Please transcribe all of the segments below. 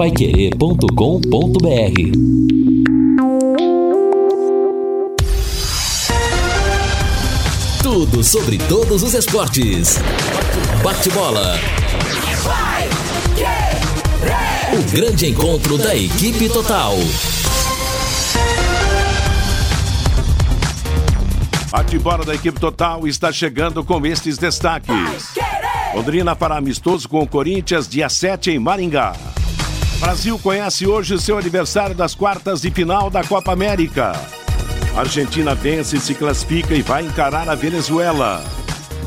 paiquerê.com.br Tudo sobre todos os esportes. Bate-bola. O grande encontro da equipe total. Bate-bola da equipe total está chegando com estes destaques. Londrina fará amistoso com o Corinthians dia 7 em Maringá. Brasil conhece hoje seu aniversário das quartas de final da Copa América. Argentina vence, se classifica e vai encarar a Venezuela.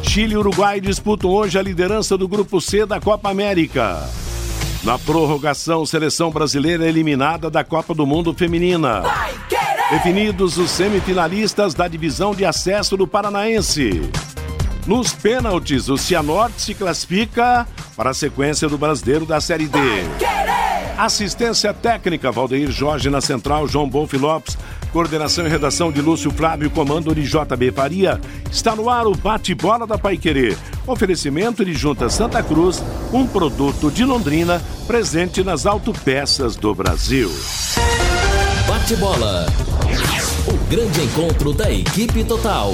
Chile e Uruguai disputam hoje a liderança do grupo C da Copa América. Na prorrogação, seleção brasileira eliminada da Copa do Mundo Feminina. Definidos os semifinalistas da divisão de acesso do Paranaense. Nos pênaltis, o Cianorte se classifica para a sequência do brasileiro da Série D. Assistência técnica, Valdeir Jorge na central, João Bonfi Lopes. Coordenação e redação de Lúcio Flávio, comando de JB Faria. Está no ar o bate-bola da Paiquerê. Oferecimento de Junta Santa Cruz, um produto de Londrina, presente nas autopeças do Brasil. Bate-bola. O grande encontro da equipe total.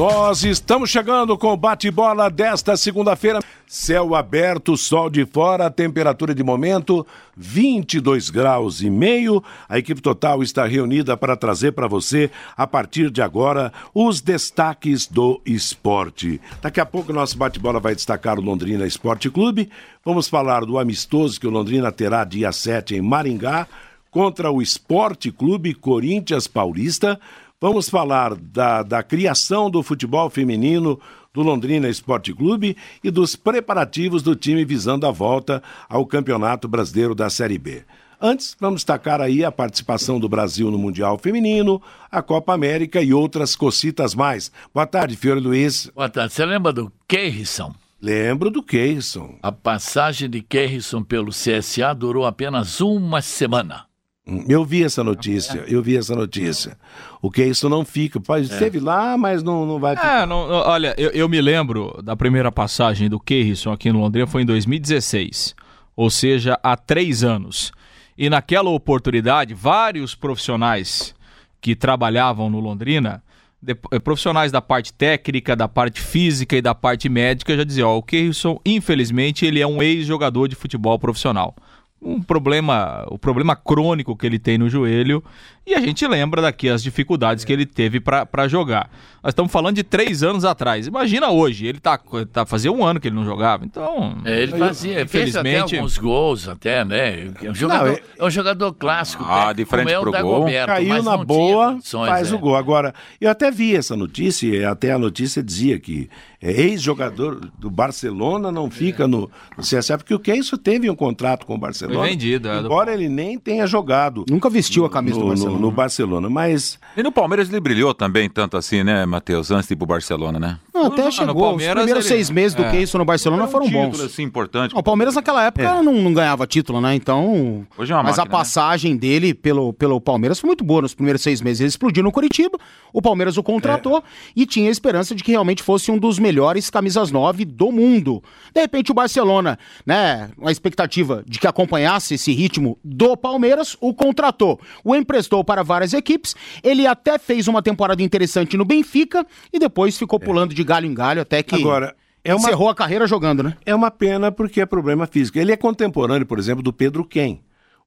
Nós estamos chegando com o bate-bola desta segunda-feira. Céu aberto, sol de fora, temperatura de momento 22 graus e meio. A equipe total está reunida para trazer para você, a partir de agora, os destaques do esporte. Daqui a pouco nosso bate-bola vai destacar o Londrina Esporte Clube. Vamos falar do amistoso que o Londrina terá dia 7 em Maringá contra o Esporte Clube Corinthians Paulista. Vamos falar da, da criação do futebol feminino do Londrina Esporte Clube e dos preparativos do time visando a volta ao Campeonato Brasileiro da Série B. Antes, vamos destacar aí a participação do Brasil no Mundial Feminino, a Copa América e outras cocitas mais. Boa tarde, Fiore Luiz. Boa tarde. Você lembra do Keirson? Lembro do Keirson. A passagem de Keirson pelo CSA durou apenas uma semana. Eu vi essa notícia, eu vi essa notícia. O que isso não fica. Pai, esteve lá, mas não, não vai ficar. É, não, não, olha, eu, eu me lembro da primeira passagem do Keirson aqui no Londrina foi em 2016, ou seja, há três anos. E naquela oportunidade, vários profissionais que trabalhavam no Londrina, de, profissionais da parte técnica, da parte física e da parte médica, já diziam: ó, o Keirson, infelizmente, ele é um ex-jogador de futebol profissional um problema, o problema crônico que ele tem no joelho, e a gente lembra daqui as dificuldades que ele teve para jogar. Nós estamos falando de três anos atrás. Imagina hoje, ele tá, tá fazia um ano que ele não jogava, então. É, ele fazia, infelizmente fez até alguns gols, até, né? É um jogador, não, é... é um jogador clássico. Ah, de frente pro gol. Roberto, Caiu na boa, faz é. o gol. Agora, eu até vi essa notícia, e até a notícia dizia que é, ex-jogador do Barcelona não fica no, no CSA, porque o que é isso teve um contrato com o Barcelona. Foi vendido. É, embora ele nem tenha jogado. Nunca vestiu a camisa no, do Barcelona. No, no Barcelona, mas. E no Palmeiras ele brilhou também, tanto assim, né, Matheus, antes de ir pro Barcelona, né? Não, até no, chegou. No Palmeiras, Os primeiros ele... seis meses do é. que isso no Barcelona foram um bons. assim, importante. O Palmeiras naquela época é. não, não, ganhava título, né? Então. Hoje é uma Mas máquina, a né? passagem né? dele pelo, pelo Palmeiras foi muito boa nos primeiros seis meses. Ele explodiu no Curitiba, o Palmeiras o contratou é. e tinha a esperança de que realmente fosse um dos melhores camisas nove do mundo. De repente o Barcelona, né, uma expectativa de que acompanhasse esse ritmo do Palmeiras, o contratou, o emprestou para várias equipes, ele até fez uma temporada interessante no Benfica e depois ficou é. pulando de galho em galho até que Agora, é uma... encerrou a carreira jogando, né? É uma pena porque é problema físico. Ele é contemporâneo, por exemplo, do Pedro Ken.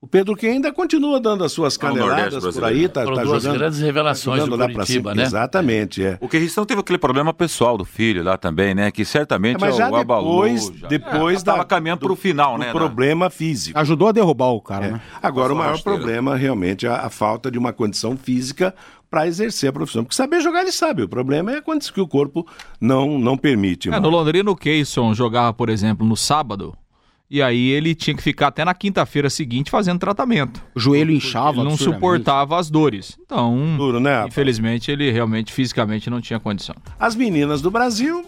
O Pedro que ainda continua dando as suas caneladas por aí, tá, tá duas jogando, grandes revelações tá do Curitiba, né? Exatamente, é. O Querristão teve aquele problema pessoal do filho lá também, né? Que certamente é, mas já o abalou. Depois, já. depois é, da, caminhando para o final, né? problema físico. Ajudou a derrubar o cara, é. né? Agora, o maior problema realmente é a, a falta de uma condição física para exercer a profissão. Porque saber jogar ele sabe, o problema é quando que o corpo não, não permite. É, no Londrina o Keyson jogava, por exemplo, no sábado, e aí ele tinha que ficar até na quinta-feira seguinte fazendo tratamento. O joelho inchava. Ele não suportava as dores. Então, Duro, né, infelizmente, ele realmente fisicamente não tinha condição. As meninas do Brasil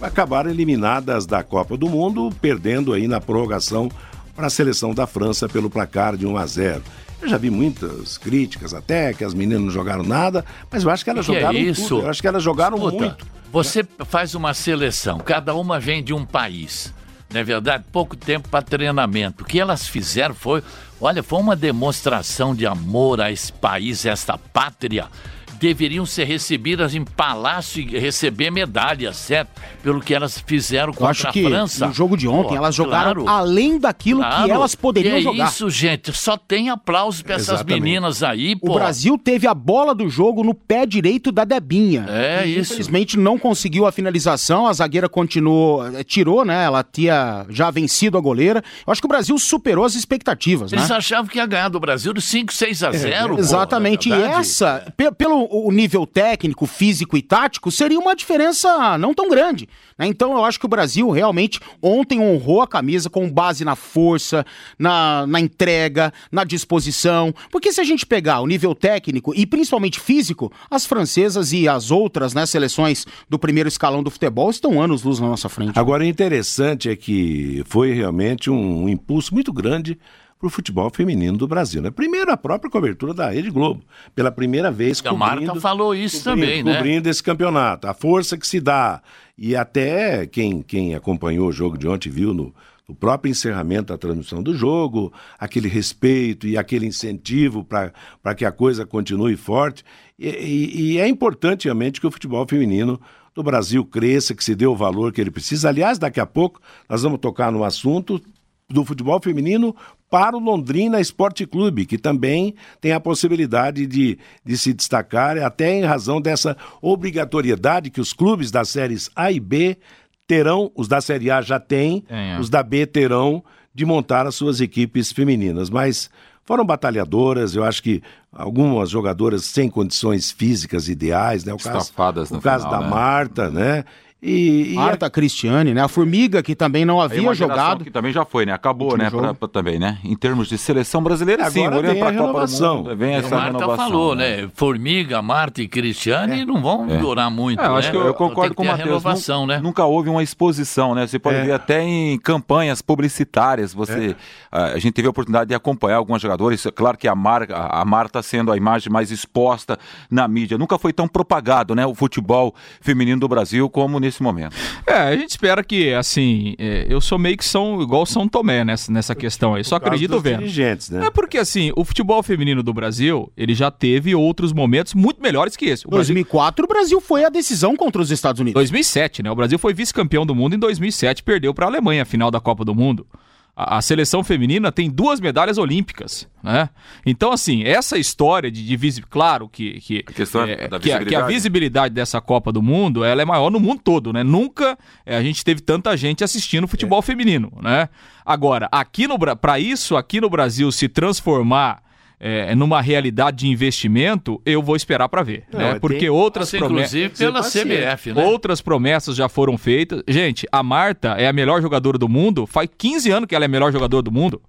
acabaram eliminadas da Copa do Mundo, perdendo aí na prorrogação para a seleção da França pelo placar de 1 a 0. Eu já vi muitas críticas até que as meninas não jogaram nada, mas eu acho que elas que jogaram é isso? Tudo. Eu acho que elas jogaram Escuta, muito. Você faz uma seleção, cada uma vem de um país. Não é verdade? Pouco tempo para treinamento. O que elas fizeram foi, olha, foi uma demonstração de amor a esse país, a esta pátria deveriam ser recebidas em palácio e receber medalhas, certo? Pelo que elas fizeram contra acho a que França. No jogo de ontem, Pô, elas jogaram claro, além daquilo claro, que elas poderiam é jogar. isso, gente. Só tem aplausos para essas meninas aí, pô. O Brasil teve a bola do jogo no pé direito da Debinha. É e, isso. Infelizmente não conseguiu a finalização, a zagueira continuou, eh, tirou, né? Ela tinha já vencido a goleira. Eu acho que o Brasil superou as expectativas, Eles né? achavam que ia ganhar do Brasil de 5, 6 a 0. É, exatamente. Pô, e essa, pelo o nível técnico, físico e tático, seria uma diferença não tão grande. Né? Então eu acho que o Brasil realmente ontem honrou a camisa com base na força, na, na entrega, na disposição. Porque se a gente pegar o nível técnico e principalmente físico, as francesas e as outras né, seleções do primeiro escalão do futebol estão anos luz na nossa frente. Agora, o interessante é que foi realmente um, um impulso muito grande para o futebol feminino do Brasil. Né? Primeiro, a própria cobertura da Rede Globo, pela primeira vez. A Marta falou isso cobrindo, também, né? Cobrindo esse campeonato, a força que se dá. E até quem, quem acompanhou o jogo de ontem viu no, no próprio encerramento da transmissão do jogo, aquele respeito e aquele incentivo para que a coisa continue forte. E, e, e é importante realmente que o futebol feminino do Brasil cresça, que se dê o valor que ele precisa. Aliás, daqui a pouco nós vamos tocar no assunto do futebol feminino para o Londrina Esporte Clube, que também tem a possibilidade de, de se destacar, até em razão dessa obrigatoriedade que os clubes das séries A e B terão, os da Série A já têm, é. os da B terão, de montar as suas equipes femininas. Mas foram batalhadoras, eu acho que algumas jogadoras sem condições físicas ideais, né? O Estafadas caso, o caso da né? Marta, né? E, e Marta a... Cristiane, né? A Formiga, que também não havia jogado. Que também já foi, né? Acabou, né? Pra, pra, também, né? Em termos de seleção brasileira, Agora sim. Olhando pra renovação. Mundo, vem essa Marta renovação. falou, né? né? Formiga, Marta e Cristiane é. não vão é. durar muito. É, eu acho né? que eu, eu concordo com o Matheus. Renovação, né? Nunca houve uma exposição, né? Você pode é. ver até em campanhas publicitárias. Você, é. a gente teve a oportunidade de acompanhar alguns jogadores. É claro que a, Mar, a Marta sendo a imagem mais exposta na mídia. Nunca foi tão propagado, né? O futebol feminino do Brasil como nesse momento. É, a gente espera que, assim, é, eu sou meio que são igual São Tomé nessa, nessa questão aí, só acredito vendo. Né? É porque, assim, o futebol feminino do Brasil, ele já teve outros momentos muito melhores que esse. Em 2004, o Brasil foi a decisão contra os Estados Unidos. 2007, né? O Brasil foi vice-campeão do mundo em 2007, perdeu para a Alemanha a final da Copa do Mundo a, seleção feminina tem duas medalhas olímpicas, né? Então, assim, essa história de, de visibilidade, claro que, que, a é, que, a, que, a, visibilidade dessa Copa do Mundo, ela é maior no mundo todo, né? Nunca é, a gente teve tanta gente assistindo futebol é. feminino, né? Agora, aqui no para isso, aqui no Brasil se transformar é, numa realidade de investimento, eu vou esperar para ver. Não, né? Porque tem... outras promessas. Inclusive pela CBF, né? Outras promessas já foram feitas. Gente, a Marta é a melhor jogadora do mundo. Faz 15 anos que ela é a melhor jogadora do mundo.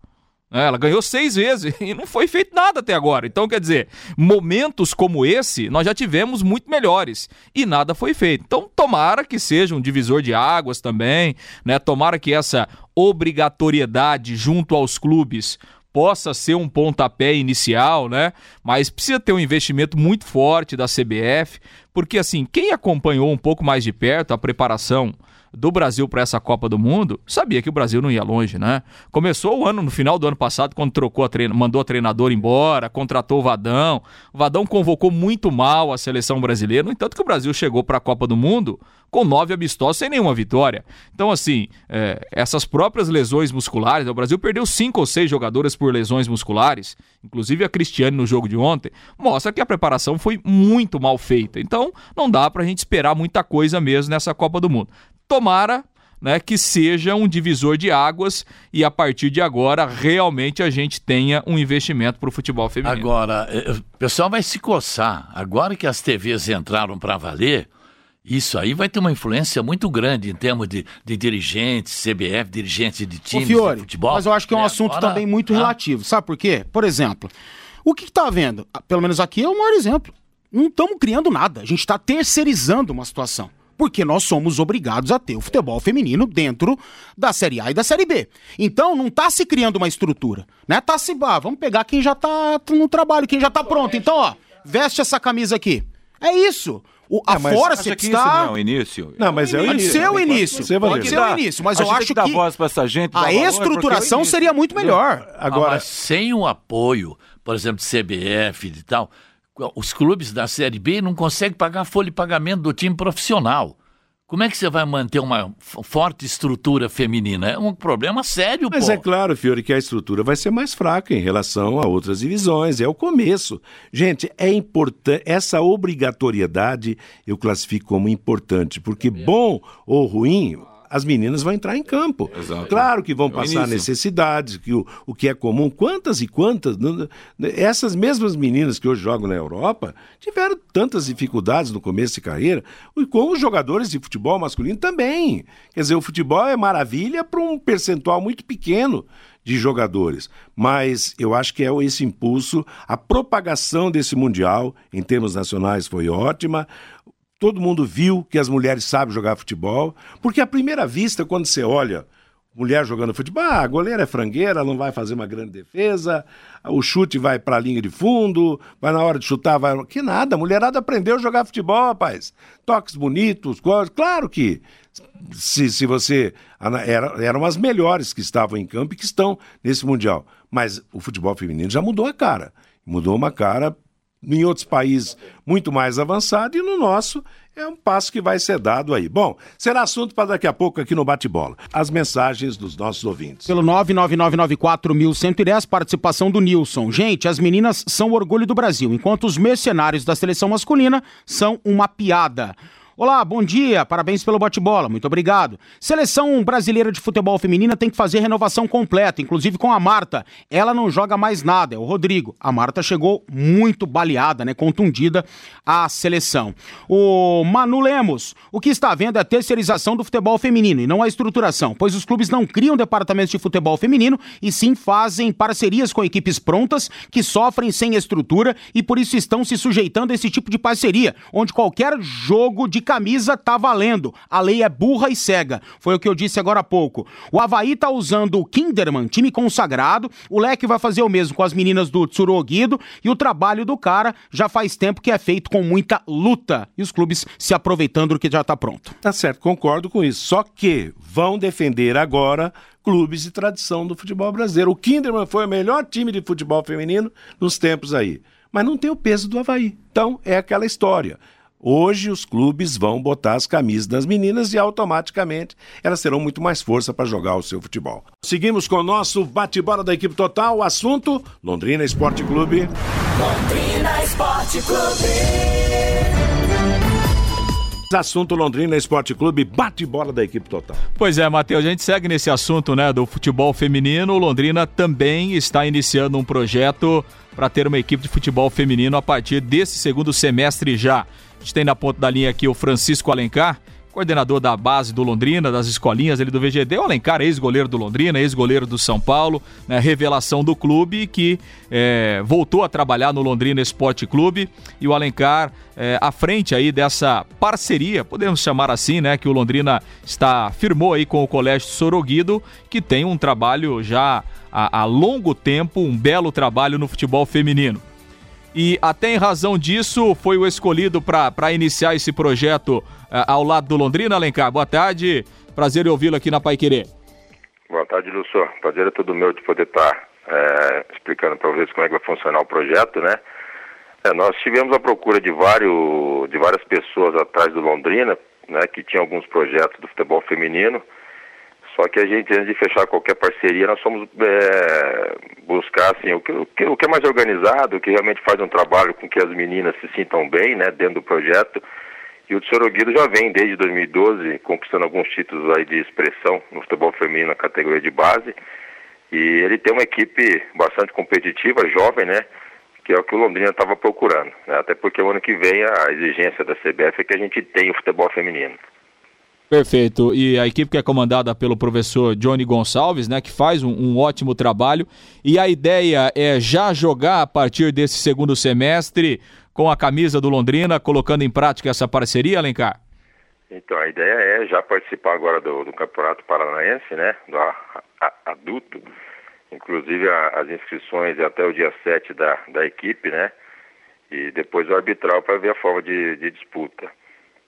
É, ela ganhou seis vezes e não foi feito nada até agora. Então, quer dizer, momentos como esse nós já tivemos muito melhores e nada foi feito. Então, tomara que seja um divisor de águas também, né? Tomara que essa obrigatoriedade junto aos clubes possa ser um pontapé inicial, né? Mas precisa ter um investimento muito forte da CBF, porque assim, quem acompanhou um pouco mais de perto a preparação do Brasil para essa Copa do Mundo, sabia que o Brasil não ia longe, né? Começou o ano, no final do ano passado, quando trocou a treina, mandou a treinador embora, contratou o Vadão. O Vadão convocou muito mal a seleção brasileira, no entanto que o Brasil chegou para a Copa do Mundo com nove amistosos sem nenhuma vitória. Então, assim, é, essas próprias lesões musculares, né? o Brasil perdeu cinco ou seis jogadoras por lesões musculares, inclusive a Cristiane no jogo de ontem, mostra que a preparação foi muito mal feita. Então, não dá para a gente esperar muita coisa mesmo nessa Copa do Mundo. Tomara né, que seja um divisor de águas e a partir de agora realmente a gente tenha um investimento para o futebol feminino. Agora, eh, o pessoal vai se coçar. Agora que as TVs entraram para valer, isso aí vai ter uma influência muito grande em termos de, de dirigentes, CBF, dirigentes de times Ô, Fiore, de futebol. Mas eu acho que é um é, assunto agora, também muito ah, relativo. Sabe por quê? Por exemplo, o que está havendo? Pelo menos aqui é o maior exemplo. Não estamos criando nada. A gente está terceirizando uma situação porque nós somos obrigados a ter o futebol feminino dentro da Série A e da Série B. Então não está se criando uma estrutura, né? Tá se, ah, vamos pegar quem já está no trabalho, quem já está pronto. Então, ó, veste essa camisa aqui. É isso. O, a é, força que está... não é o início? Não, mas é o início. Pode ser o início. Pode ser, pode ser o início, mas eu acho que... que voz pra essa gente, a estruturação seria muito melhor. Agora, ah, sem o apoio, por exemplo, de CBF e tal, os clubes da Série B não conseguem pagar a folha de pagamento do time profissional. Como é que você vai manter uma forte estrutura feminina? É um problema sério, Mas pô. é claro, Fiore, que a estrutura vai ser mais fraca em relação a outras divisões. É o começo. Gente, é importante. Essa obrigatoriedade eu classifico como importante, porque bom ou ruim, as meninas vão entrar em campo. Exato. Claro que vão é passar necessidades, que o, o que é comum. Quantas e quantas? Essas mesmas meninas que hoje jogam na Europa tiveram tantas dificuldades no começo de carreira, e com os jogadores de futebol masculino também. Quer dizer, o futebol é maravilha para um percentual muito pequeno de jogadores. Mas eu acho que é esse impulso, a propagação desse Mundial, em termos nacionais, foi ótima todo mundo viu que as mulheres sabem jogar futebol, porque à primeira vista, quando você olha mulher jogando futebol, ah, a goleira é frangueira, não vai fazer uma grande defesa, o chute vai para a linha de fundo, vai na hora de chutar, vai. Que nada, a mulherada aprendeu a jogar futebol, rapaz. Toques bonitos. Claro que se, se você. Era, eram as melhores que estavam em campo e que estão nesse Mundial. Mas o futebol feminino já mudou a cara. Mudou uma cara em outros países muito mais avançado e no nosso é um passo que vai ser dado aí. Bom, será assunto para daqui a pouco aqui no Bate-Bola. As mensagens dos nossos ouvintes. Pelo 99994110, participação do Nilson. Gente, as meninas são orgulho do Brasil, enquanto os mercenários da seleção masculina são uma piada. Olá, bom dia, parabéns pelo bate-bola, muito obrigado. Seleção brasileira de futebol feminina tem que fazer renovação completa, inclusive com a Marta. Ela não joga mais nada, é o Rodrigo. A Marta chegou muito baleada, né, contundida à seleção. O Manu Lemos, o que está vendo é a terceirização do futebol feminino e não a estruturação, pois os clubes não criam departamentos de futebol feminino e sim fazem parcerias com equipes prontas que sofrem sem estrutura e por isso estão se sujeitando a esse tipo de parceria, onde qualquer jogo de camisa tá valendo. A lei é burra e cega. Foi o que eu disse agora há pouco. O Havaí tá usando o Kinderman, time consagrado. O Leque vai fazer o mesmo com as meninas do Tsurugido. E o trabalho do cara já faz tempo que é feito com muita luta. E os clubes se aproveitando do que já tá pronto. Tá certo, concordo com isso. Só que vão defender agora clubes de tradição do futebol brasileiro. O Kinderman foi o melhor time de futebol feminino nos tempos aí. Mas não tem o peso do Havaí. Então é aquela história. Hoje os clubes vão botar as camisas das meninas e automaticamente elas terão muito mais força para jogar o seu futebol. Seguimos com o nosso bate-bola da equipe total. O assunto: Londrina Esporte Clube. Londrina Esporte Clube. Assunto Londrina Esporte Clube, bate-bola da equipe total. Pois é, Matheus, a gente segue nesse assunto né, do futebol feminino. O Londrina também está iniciando um projeto para ter uma equipe de futebol feminino a partir desse segundo semestre já. A gente tem na ponta da linha aqui o Francisco Alencar, coordenador da base do Londrina, das escolinhas ali do VGD. O Alencar, ex-goleiro do Londrina, ex-goleiro do São Paulo, né, revelação do clube que é, voltou a trabalhar no Londrina Esporte Clube. E o Alencar, é, à frente aí dessa parceria, podemos chamar assim, né, que o Londrina está firmou aí com o Colégio Soroguido, que tem um trabalho já há, há longo tempo, um belo trabalho no futebol feminino e até em razão disso foi o escolhido para iniciar esse projeto uh, ao lado do Londrina, Alencar. Boa tarde, prazer em ouvi-lo aqui na Pai Querer. Boa tarde, Lúcio. Prazer é todo meu de poder estar tá, é, explicando para vocês como é que vai funcionar o projeto, né? É, nós tivemos a procura de, vários, de várias pessoas atrás do Londrina, né, que tinham alguns projetos do futebol feminino, só que a gente, antes de fechar qualquer parceria, nós fomos é, buscar assim, o, que, o, que, é mais organizado, o que realmente faz um trabalho com que as meninas se sintam bem né, dentro do projeto. E o Tsoro Guido já vem desde 2012 conquistando alguns títulos aí de expressão no futebol feminino na categoria de base. E ele tem uma equipe bastante competitiva, jovem, né? Que é o que o Londrina estava procurando. Né? Até porque o ano que vem a exigência da CBF é que a gente tenha o futebol feminino. Perfeito. E a equipe que é comandada pelo professor Johnny Gonçalves, né, que faz um, um, ótimo trabalho. E a ideia é já jogar a partir desse segundo semestre com a camisa do Londrina, colocando em prática essa parceria, Alencar? Então, a ideia é já participar agora do, do Campeonato Paranaense, né, do a, a, adulto. Inclusive a, as inscrições é até o dia 7 da, da equipe, né? e depois o arbitral para ver a forma de, de, disputa.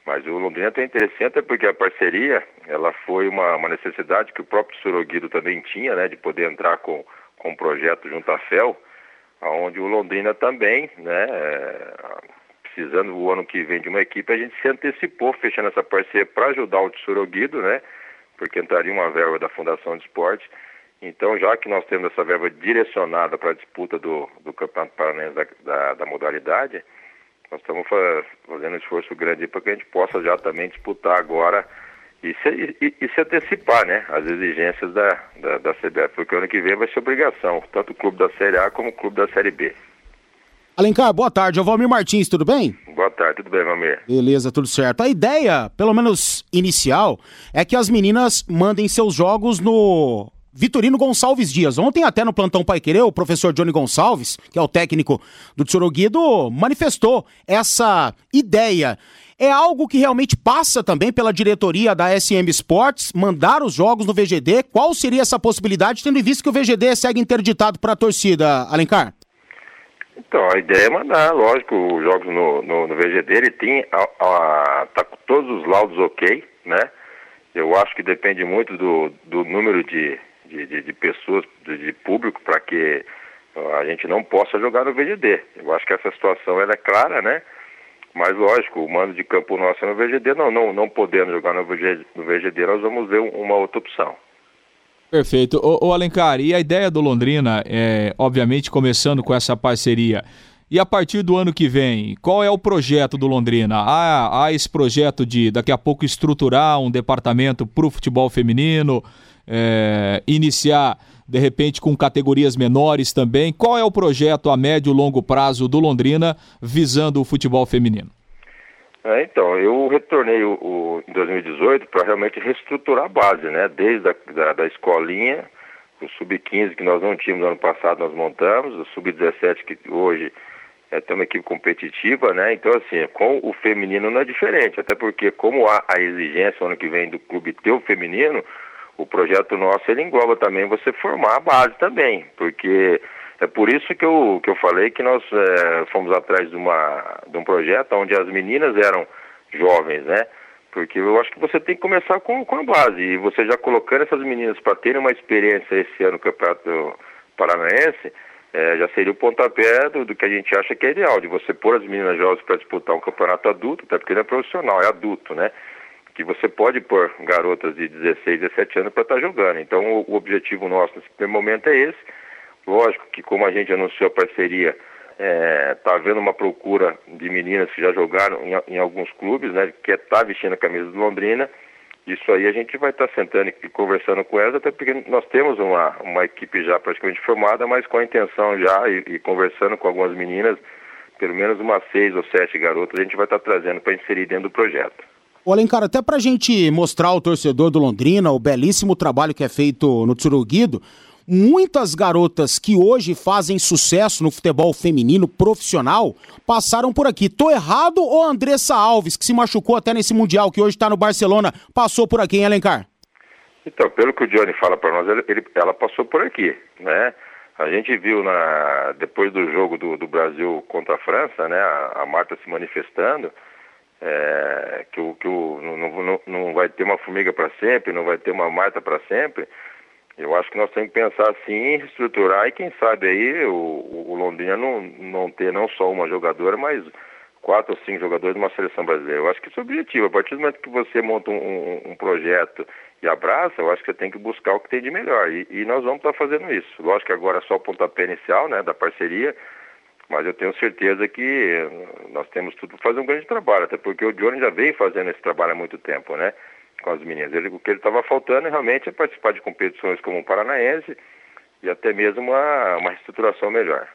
Mas o Londrina tem interessante porque a parceria ela foi uma, uma necessidade que o próprio Soroguido também tinha, né, de poder entrar com, com um projeto junto à FEL, onde o Londrina também, né, é, precisando o ano que vem de uma equipe, a gente se antecipou fechando essa parceria para ajudar o Soroguido, né, porque entraria uma verba da Fundação de Esporte. Então, já que nós temos essa verba direcionada para a disputa do, do Campeonato Paranaense da, da, da modalidade, nós estamos fazendo um esforço grande para que a gente possa já também disputar agora e se, e, e se antecipar né, as exigências da, da, da CBF, porque ano que vem vai ser obrigação, tanto o clube da Série A como o clube da Série B. Alencar, boa tarde. É o Valmir Martins, tudo bem? Boa tarde, tudo bem, Valmir? Beleza, tudo certo. A ideia, pelo menos inicial, é que as meninas mandem seus jogos no Vitorino Gonçalves Dias. Ontem, até no plantão Pai Querer, o professor Johnny Gonçalves, que é o técnico do Tsoroguido, manifestou essa ideia. É algo que realmente passa também pela diretoria da SM Sports, mandar os jogos no VGD. Qual seria essa possibilidade, tendo em vista que o VGD segue interditado para a torcida, Alencar? Então, a ideia é mandar, lógico, os jogos no, no, no VGD, ele tem, a, a, tá com todos os laudos ok, né? Eu acho que depende muito do, do número de, de, de, de pessoas, de, de público, para que a gente não possa jogar no VGD. Eu acho que essa situação ela é clara, né? Mas lógico, o mando de campo nosso é no VGD, não, não, não podendo jogar no VGD, no VGD, nós vamos ver uma outra opção. Perfeito. O, Alencar, e a ideia do Londrina, é, obviamente começando com essa parceria, e a partir do ano que vem, qual é o projeto do Londrina? Há, há esse projeto de daqui a pouco estruturar um departamento para o futebol feminino, é, iniciar de repente com categorias menores também. Qual é o projeto a médio e longo prazo do Londrina visando o futebol feminino? É, então, eu retornei o, o em 2018 para realmente reestruturar a base, né? Desde a da, da escolinha, o sub-15 que nós não tínhamos no ano passado, nós montamos, o sub-17 que hoje é, tem uma equipe competitiva, né? Então, assim, com o feminino não é diferente, até porque como há a exigência ano que vem do clube ter o feminino, o projeto nosso ele engloba também você formar a base também, porque é por isso que eu, que eu falei que nós é, fomos atrás de, uma, de um projeto onde as meninas eram jovens, né? Porque eu acho que você tem que começar com, com a base. E você já colocando essas meninas para terem uma experiência esse ano no Campeonato Paranaense, é, já seria o pontapé do, do, que a gente acha que é ideal, de você pôr as meninas jovens para disputar um campeonato adulto, até porque não é profissional, é adulto, né? Que você pode pôr garotas de 16, 17 anos para estar tá jogando. Então, o, o objetivo nosso nesse primeiro momento é esse Lógico que como a gente anunciou a parceria, está é, tá havendo uma procura de meninas que já jogaram em, em alguns clubes, né, que está vestindo a camisa do Londrina. Isso aí a gente vai estar tá sentando e conversando com elas, até porque nós temos uma, uma equipe já praticamente formada, mas com a intenção já e, e conversando com algumas meninas, pelo menos umas seis ou sete garotas, a gente vai estar tá trazendo para inserir dentro do projeto. Ô Alencar, até para a gente mostrar ao torcedor do Londrina o belíssimo trabalho que é feito no Tsuruguido, Muitas garotas que hoje fazem sucesso no futebol feminino profissional passaram por aqui. Tô errado ou Andressa Alves, que se machucou até nesse Mundial, que hoje está no Barcelona, passou por aqui, hein, Alencar? Então, pelo que o Johnny fala para nós, ele, ele, ela passou por aqui, né? A gente viu na, depois do jogo do, do Brasil contra a França, né, a, a Marta se manifestando, é, que, o, que o, não, não, não vai ter uma formiga para sempre, não vai ter uma Marta para sempre. Eu acho que nós temos que pensar assim reestruturar e quem sabe aí o, o Londrina não, não ter não só uma jogadora, mas quatro ou cinco jogadores de uma seleção brasileira. Eu acho que esse é o objetivo. A partir do momento que você monta um, um, projeto e abraça, eu acho que você tem que buscar o que tem de melhor. E, e nós vamos estar fazendo isso. Lógico que agora é só o pontapé inicial né, da parceria, mas eu tenho certeza que nós temos tudo para fazer um grande trabalho, até porque o Johnny já vem fazendo esse trabalho há muito tempo, né? com as meninas. Ele, o que ele estava faltando realmente é participar de competições como o Paranaense e até mesmo uma, uma reestruturação melhor.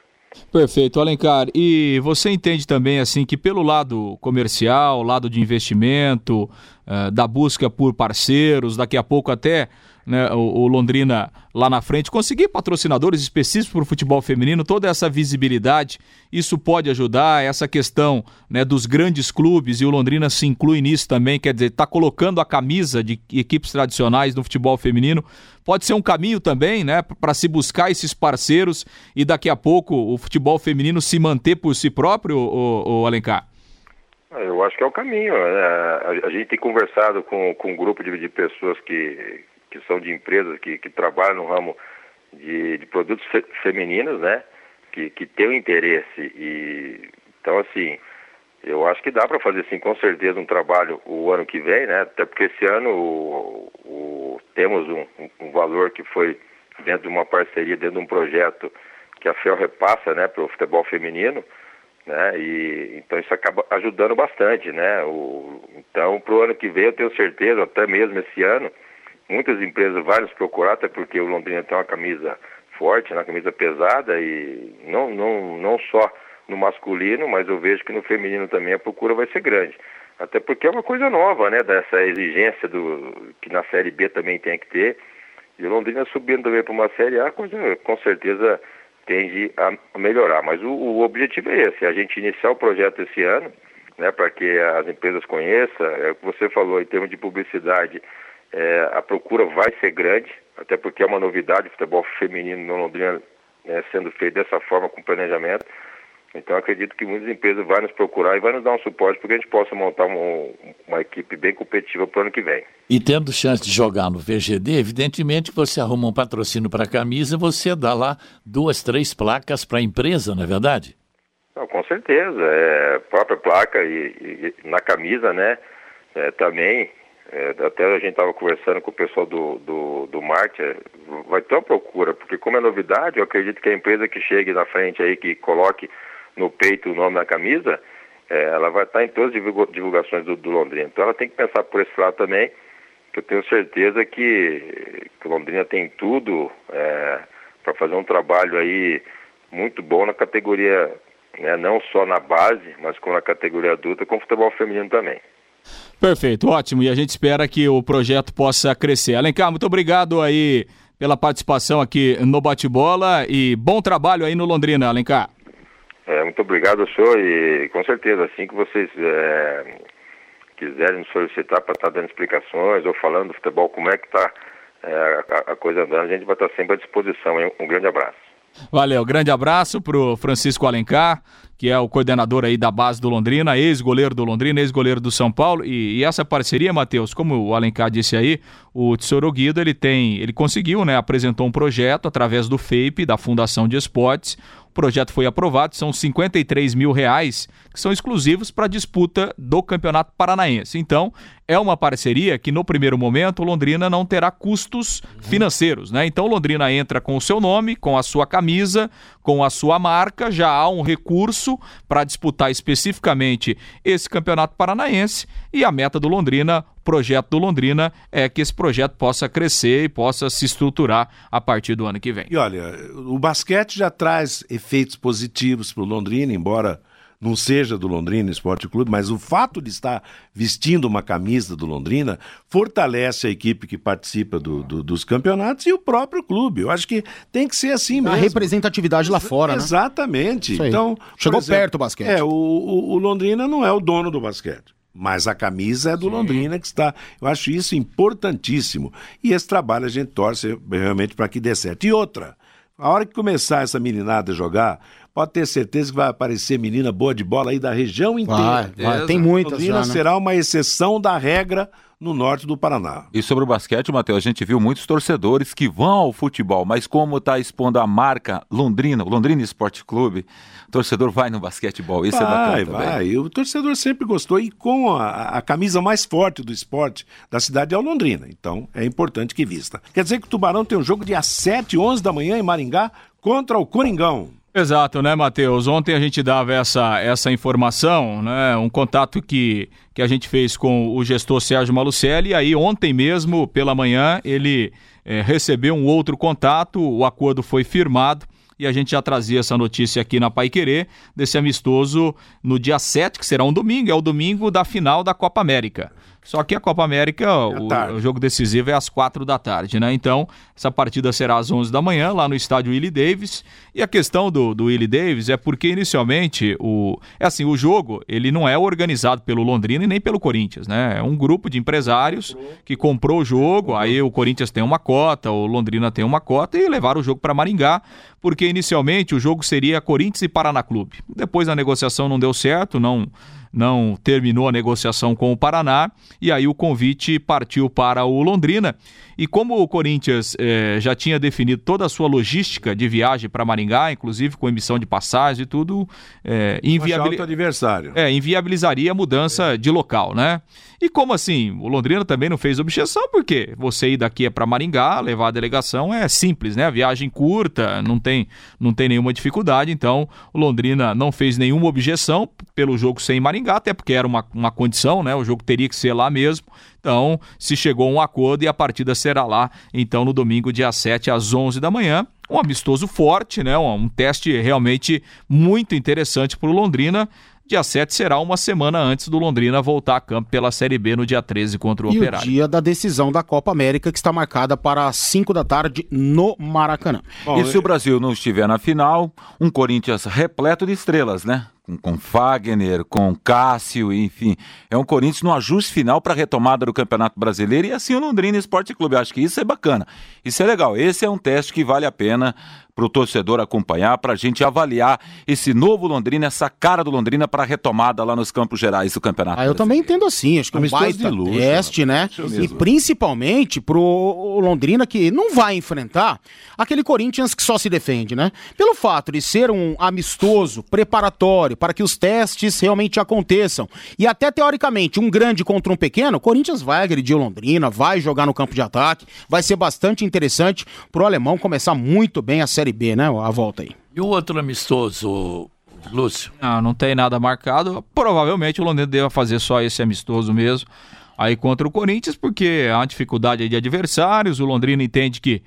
Perfeito, Alencar. E você entende também assim que pelo lado comercial, lado de investimento, uh, da busca por parceiros, daqui a pouco até né, o, Londrina lá na frente, conseguir patrocinadores específicos para o futebol feminino, toda essa visibilidade, isso pode ajudar, essa questão né, dos grandes clubes, e o Londrina se inclui nisso também, quer dizer, está colocando a camisa de equipes tradicionais no futebol feminino, pode ser um caminho também, né, para se buscar esses parceiros e daqui a pouco o futebol feminino se manter por si próprio, o, o Alencar? Eu acho que é o caminho. Né? A, gente tem conversado com, com um grupo de, de pessoas que, que são de empresas que, que trabalham no ramo de, de produtos fe, femininos, né? Que, que tem o interesse. E, então, assim, eu acho que dá para fazer, sim, com certeza, um trabalho o ano que vem, né? Até porque esse ano o, o, temos um, um, valor que foi dentro de uma parceria, dentro de um projeto que a FEL repassa, né, para o futebol feminino, né? E então isso acaba ajudando bastante, né? O, então, para o ano que vem, eu tenho certeza, até mesmo esse ano, muitas empresas vão nos procurar, até porque o Londrina tem uma camisa forte, uma camisa pesada e não, não, não só no masculino, mas eu vejo que no feminino também a procura vai ser grande. Até porque é uma coisa nova, né, dessa exigência do que na Série B também tem que ter. E o Londrina subindo também para uma Série A, coisa com certeza tende a melhorar. Mas o, o objetivo é esse, a gente iniciar o projeto esse ano, né, para que as empresas conheçam, é o que você falou em termos de publicidade, é, a procura vai ser grande, até porque é uma novidade o futebol feminino no Londrina né, sendo feito dessa forma com planejamento. Então acredito que muitas empresas vão nos procurar e vão nos dar um suporte para que a gente possa montar um, uma equipe bem competitiva para o ano que vem. E tendo chance de jogar no VGD, evidentemente você arruma um patrocínio para a camisa, você dá lá duas, três placas para a empresa, não é verdade? Não, com certeza, é, própria placa e, e na camisa, né, é, também é, até a gente estava conversando com o pessoal do, do, do marketing, é, vai ter uma procura, porque como é novidade, eu acredito que a empresa que chegue na frente aí, que coloque no peito o nome da camisa, é, ela vai estar em todas as divulgações do, do, Londrina. Então ela tem que pensar por esse lado também, que eu tenho certeza que, que Londrina tem tudo é, para fazer um trabalho aí muito bom na categoria, né, não só na base, mas com a categoria adulta, com o futebol feminino também. Perfeito, ótimo. E a gente espera que o projeto possa crescer. Alencar, muito obrigado aí pela participação aqui no Bate-Bola e bom trabalho aí no Londrina, Alencar. É, muito obrigado, senhor, e com certeza, assim que vocês é, quiserem nos solicitar para estar tá dando explicações ou falando do futebol, como é que está é, a, a, coisa andando, a gente vai estar tá sempre à disposição. Hein? Um grande abraço. Valeu, grande abraço pro Francisco Alencar, que é o coordenador aí da base do Londrina, ex-goleiro do Londrina, ex-goleiro do São Paulo. E, e essa parceria, Matheus, como o Alencar disse aí, o Tesouro Guido, ele tem, ele conseguiu, né, apresentou um projeto através do FAPE, da Fundação de Esportes, o projeto foi aprovado, são 53 mil reais que são exclusivos para a disputa do Campeonato Paranaense. Então, é uma parceria que no primeiro momento Londrina não terá custos financeiros, né? Então Londrina entra com o seu nome, com a sua camisa, com a sua marca, já há um recurso para disputar especificamente esse Campeonato Paranaense e a meta do Londrina projeto do Londrina é que esse projeto possa crescer e possa se estruturar a partir do ano que vem. E olha, o basquete já traz efeitos positivos para o Londrina, embora não seja do Londrina Esporte Clube, mas o fato de estar vestindo uma camisa do Londrina fortalece a equipe que participa do, do, dos campeonatos e o próprio clube. Eu acho que tem que ser assim mesmo. A representatividade lá fora, né? Exatamente. Então, Chegou exemplo, perto o basquete. É, o, o, o Londrina não é o dono do basquete. Mas a camisa é do Sim. Londrina que está. Eu acho isso importantíssimo. E esse trabalho a gente torce realmente para que dê certo. E outra, a hora que começar essa meninada a jogar, pode ter certeza que vai aparecer menina boa de bola aí da região inteira. Vai, vai. Tem muitas Londrina já, né? será uma exceção da regra no norte do Paraná. E sobre o basquete, Matheus, a gente viu muitos torcedores que vão ao futebol, mas como está expondo a marca Londrina, o Londrina Esporte Clube, o torcedor vai no basquetebol. Isso vai, é bacana. Vai, vai. O torcedor sempre gostou e com a, a, camisa mais forte do esporte da cidade é o Londrina. Então é importante que vista. Quer dizer que o Tubarão tem um jogo dia 7, 11 da manhã em Maringá contra o Coringão. Exato, né, Matheus? Ontem a gente dava essa, essa informação, né? Um contato que, que a gente fez com o gestor Sérgio Malucelli, e aí ontem mesmo, pela manhã, ele é, recebeu um outro contato, o acordo foi firmado e a gente já trazia essa notícia aqui na Pai Querer, desse amistoso no dia 7, que será um domingo, é o domingo da final da Copa América. Só que a Copa América, é o, o, jogo decisivo é às quatro da tarde, né? Então, essa partida será às 11 da manhã, lá no estádio Willie Davis. E a questão do, do Willie Davis é porque, inicialmente, o, é assim, o jogo, ele não é organizado pelo Londrina e nem pelo Corinthians, né? É um grupo de empresários que comprou o jogo, aí o Corinthians tem uma cota, o Londrina tem uma cota e levaram o jogo para Maringá, porque inicialmente o jogo seria Corinthians e Paraná Clube. Depois a negociação não deu certo, não não terminou a negociação com o Paraná e aí o convite partiu para o Londrina. E como o Corinthians eh, já tinha definido toda a sua logística de viagem para Maringá, inclusive com emissão de passagens e tudo, eh, inviabili... adversário. É, inviabilizaria a mudança é. de local, né? E como assim? O Londrina também não fez objeção, porque você ir daqui é para Maringá, levar a delegação é simples, né? A viagem curta, não tem, não tem nenhuma dificuldade. Então, o Londrina não fez nenhuma objeção pelo jogo sem Maringá, até porque era uma, uma condição, né? O jogo teria que ser lá mesmo. Então, se chegou a um acordo e a partida será lá, então, no domingo, dia 7, às 11 da manhã. Um amistoso forte, né? Um, um teste realmente muito interessante para o Londrina. Dia 7 será uma semana antes do Londrina voltar a campo pela Série B no dia 13 contra o e Operário. o dia da decisão da Copa América, que está marcada para as 5 da tarde no Maracanã. Bom, e se o Brasil não estiver na final, um Corinthians repleto de estrelas, né? com, com Fagner, com Cássio, enfim. É um Corinthians no ajuste final para a retomada do Campeonato Brasileiro e assim o Londrina Esporte Clube. Eu acho que isso é bacana. Isso é legal. Esse é um teste que vale a pena para o torcedor acompanhar, para a gente avaliar esse novo Londrina, essa cara do Londrina para a retomada lá nos Campos Gerais do Campeonato. Ah, eu também entendo assim, acho que é um baita luxo, teste, né? E principalmente pro Londrina que não vai enfrentar aquele Corinthians que só se defende, né? Pelo fato de ser um amistoso, preparatório, para que os testes realmente aconteçam. E até teoricamente, um grande contra um pequeno, o Corinthians vai agredir o Londrina, vai jogar no campo de ataque, vai ser bastante interessante pro alemão começar muito bem a série Série B, né? A volta aí. E o outro amistoso, Lúcio? Não, não tem nada marcado. Provavelmente o Londrina deva fazer só esse amistoso mesmo. Aí contra o Corinthians, porque há uma dificuldade de adversários. O Londrina entende que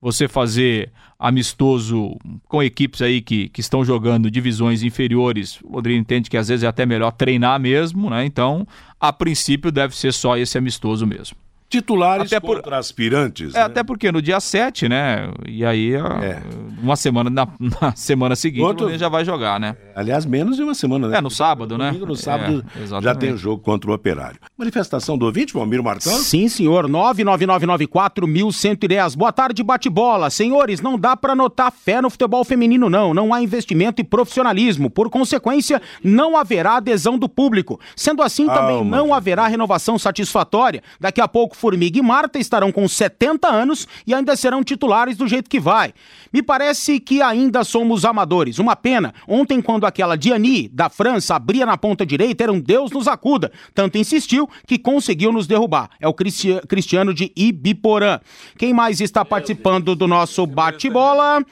você fazer amistoso com equipes aí que, que estão jogando divisões inferiores, o Londrina entende que às vezes é até melhor treinar mesmo, né? Então, a princípio deve ser só esse amistoso mesmo titulares até por, contra aspirantes. É, né? Até porque no dia 7, né? E aí, é. uma semana, na, na semana seguinte, Outro... o já vai jogar, né? Aliás, menos de uma semana, né? É, no sábado, né? no sábado é, já tem o jogo contra o Operário. Manifestação do ouvinte, Valmir Marcão? Sim, senhor. 99994-1110. Boa tarde, bate-bola. Senhores, não dá para notar fé no futebol feminino, não. Não há investimento e profissionalismo. Por consequência, não haverá adesão do público. Sendo assim, também não haverá renovação satisfatória. Daqui a pouco Formiga e Marta estarão com 70 anos e ainda serão titulares do jeito que vai. Me parece que ainda somos amadores. Uma pena. Ontem, quando aquela Diani, da França, abria na ponta direita, era um Deus nos acuda. Tanto insistiu que conseguiu nos derrubar. É o Cristiano de Ibiporã. Quem mais está participando do nosso bate-bola?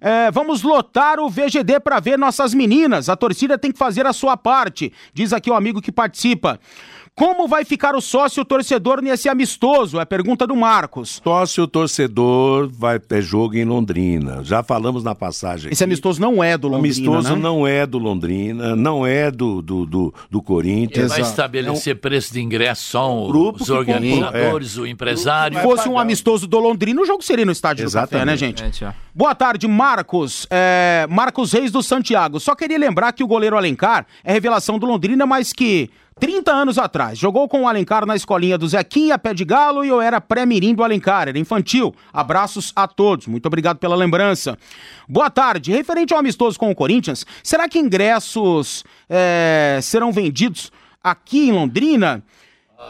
É, vamos lotar o VGD para ver nossas meninas. A torcida tem que fazer a sua parte, diz aqui o amigo que participa. Como vai ficar o sócio torcedor nesse amistoso? É a pergunta do Marcos. Sócio torcedor vai ter jogo em Londrina. Já falamos na passagem. Esse aqui. amistoso não é do Londrina. Amistoso né? não é do Londrina, não é do, do, do, do Corinthians. Ele vai estabelecer não. preço de ingresso só Grupo os organizadores, é. o empresário. Se fosse um amistoso do Londrina, o jogo seria no estádio Exatamente. do Café, né, gente? É, Boa tarde, Marcos. É, Marcos Reis do Santiago. Só queria lembrar que o goleiro Alencar é revelação do Londrina, mas que 30 anos atrás, jogou com o Alencar na escolinha do Zequinha, pé de galo, e eu era pré-mirim do Alencar, era infantil. Abraços a todos, muito obrigado pela lembrança. Boa tarde, referente ao amistoso com o Corinthians, será que ingressos é, serão vendidos aqui em Londrina?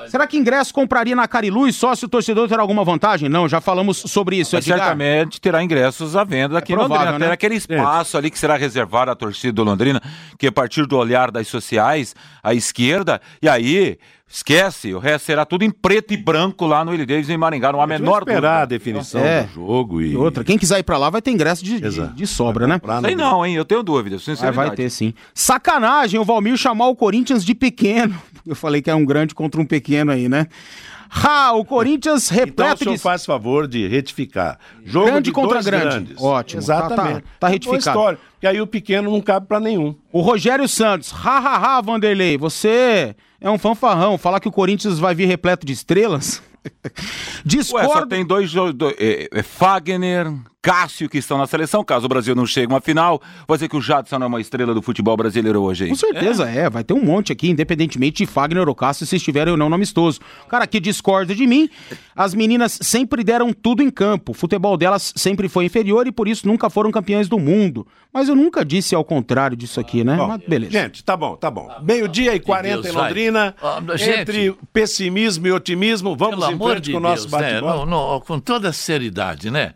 Será que ingresso compraria na Cariluz só se o torcedor ter alguma vantagem? Não, já falamos sobre isso. Mas certamente terá ingressos à venda aqui é provável, em Londrina. Né? Terá aquele espaço é. ali que será reservado à torcida do Londrina, que a partir do olhar das sociais, à esquerda, e aí Esquece, o resto será tudo em preto e branco lá no Willie Davis em Maringá, não há menor esperar dúvida. a definição é. do jogo e... e... outra. Quem quiser ir pra lá vai ter ingresso de, de, de, sobra, né? Sei não, hein? Eu tenho dúvidas, sinceramente. Vai ter sim. Sacanagem o Valmir chamar o Corinthians de pequeno. Eu falei que é um grande contra um pequeno aí, né? Ha, o Corinthians repleto então, o senhor de... faz favor de retificar. Jogo grande de contra grande. Grandes. Ótimo. Exatamente. Tá, tá, tá retificado. História, e aí o pequeno não cabe para nenhum. O Rogério Santos. Ha, ha, ha, Vanderlei. Você é um fanfarrão. Falar que o Corinthians vai vir repleto de estrelas? Discordo. Ué, só tem dois, dois é, é Fagner, Cássio que estão na seleção, caso o Brasil não chegue a uma final. Vou dizer que o Jadson é uma estrela do futebol brasileiro hoje. Hein? Com certeza é. é. vai ter um monte aqui, independentemente de Fagner ou Cássio, se estiverem ou não no amistoso. Cara, que discorda de mim, as meninas sempre deram tudo em campo. O futebol delas sempre foi inferior e por isso nunca foram campeãs do mundo. Mas eu nunca disse ao contrário disso aqui, né? Bom, Mas beleza. Gente, tá bom, tá bom. Meio-dia e 40 Deus, em Londrina. entre pessimismo e otimismo, vamos em frente de com o nosso né? bate-bola. Com toda seriedade, né?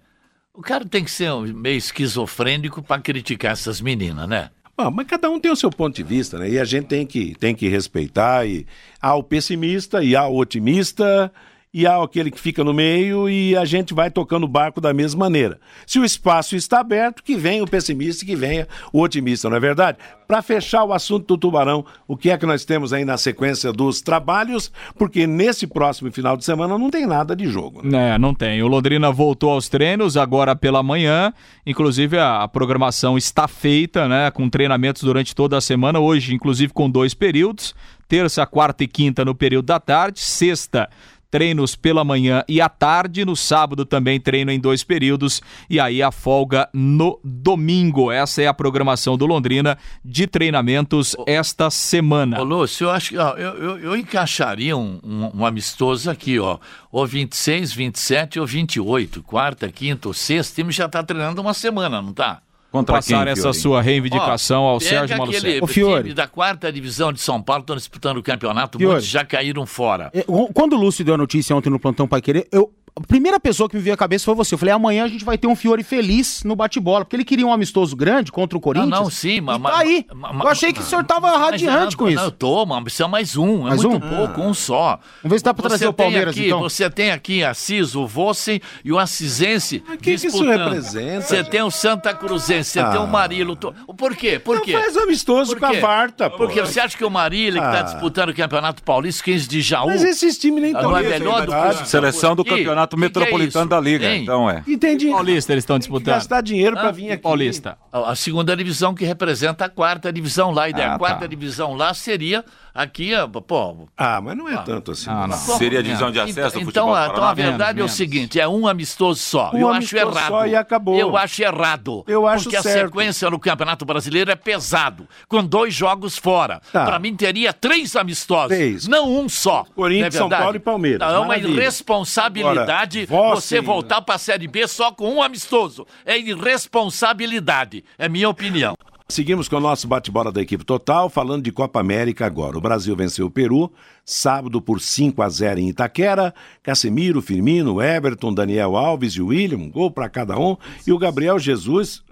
O cara tem que ser meio esquizofrênico para criticar essas meninas, né? Ah, mas cada um tem o seu ponto de vista, né? E a gente tem que, tem que respeitar. E há o pessimista e há o otimista e há aquele que fica no meio e a gente vai tocando o barco da mesma maneira. Se o espaço está aberto, que venha o pessimista e que venha o otimista, não é verdade? Para fechar o assunto do Tubarão, o que é que nós temos aí na sequência dos trabalhos? Porque nesse próximo final de semana não tem nada de jogo. Né? É, não tem. O Londrina voltou aos treinos agora pela manhã, inclusive a, programação está feita, né, com treinamentos durante toda a semana, hoje inclusive com dois períodos, terça, quarta e quinta no período da tarde, sexta treinos pela manhã e à tarde. No sábado também treino em dois períodos e aí a folga no domingo. Essa é a programação do Londrina de treinamentos esta semana. Ô, Lúcio, eu acho que ó, eu, eu, eu, encaixaria um, um, um, amistoso aqui, ó. Ou 26, 27 ou 28. Quarta, quinta ou sexta. O time já tá treinando uma semana, não tá? Contra passar quem, essa sua reivindicação Ó, ao Sérgio Malucelli. O time da quarta divisão de São Paulo estão disputando o campeonato, Fiore. muitos já caíram fora. É, quando o Lúcio deu a notícia ontem no Plantão Pai Querer, eu, a primeira pessoa que me veio à cabeça foi você. Eu falei, amanhã a gente vai ter um Fiore feliz no bate-bola, porque ele queria um amistoso grande contra o Corinthians. Não, não sim, mas. Tá aí. eu achei que o senhor tava radiante com isso. Não, eu tô, mas precisa mais um. É mais muito um? pouco, ah. um só. Vamos ver se dá pra trazer o Palmeiras, aqui, então. Você tem aqui Assis, o Vossen e o Assisense. O que, que isso representa? Você tem o Santa Cruzense, você ah. tem o Marilo. Por quê? Por quê? faz amistoso com a Varta, pô. Porque você acha que o Marilo, que tá ah. disputando o Campeonato Paulista, 15 de Jaú. Mas esses times nem estão. Não é melhor do que Seleção do Campeonato Metropolitano da Liga, Hein? então é. Entendi. Paulista eles estão disputando. gastar dinheiro para vir aqui. Paulista. A segunda divisão que representa a quarta divisão lá. E ah, a quarta tá. divisão lá seria aqui, pô. Ah, mas não é ah, tanto assim. Ah, não. Seria a divisão de acesso então, Então, então a verdade menos, é o seguinte: é um amistoso só. Um Eu acho errado. Só e acabou. Eu acho errado. Eu acho Porque certo. a sequência no Campeonato Brasileiro é pesado, com dois jogos fora. Tá. Para mim teria três amistosos, três. não um só. Corinthians, é São Paulo e Palmeiras. Não, é uma irresponsabilidade Agora, você voltar para a Série B só com um amistoso. É irresponsabilidade, é minha opinião. Seguimos com o nosso bate-bola da equipe total, falando de Copa América agora. O Brasil venceu o Peru, sábado por 5 a 0 em Itaquera. Casemiro, Firmino, Everton, Daniel Alves e William, um gol para cada um. E o Gabriel Jesus,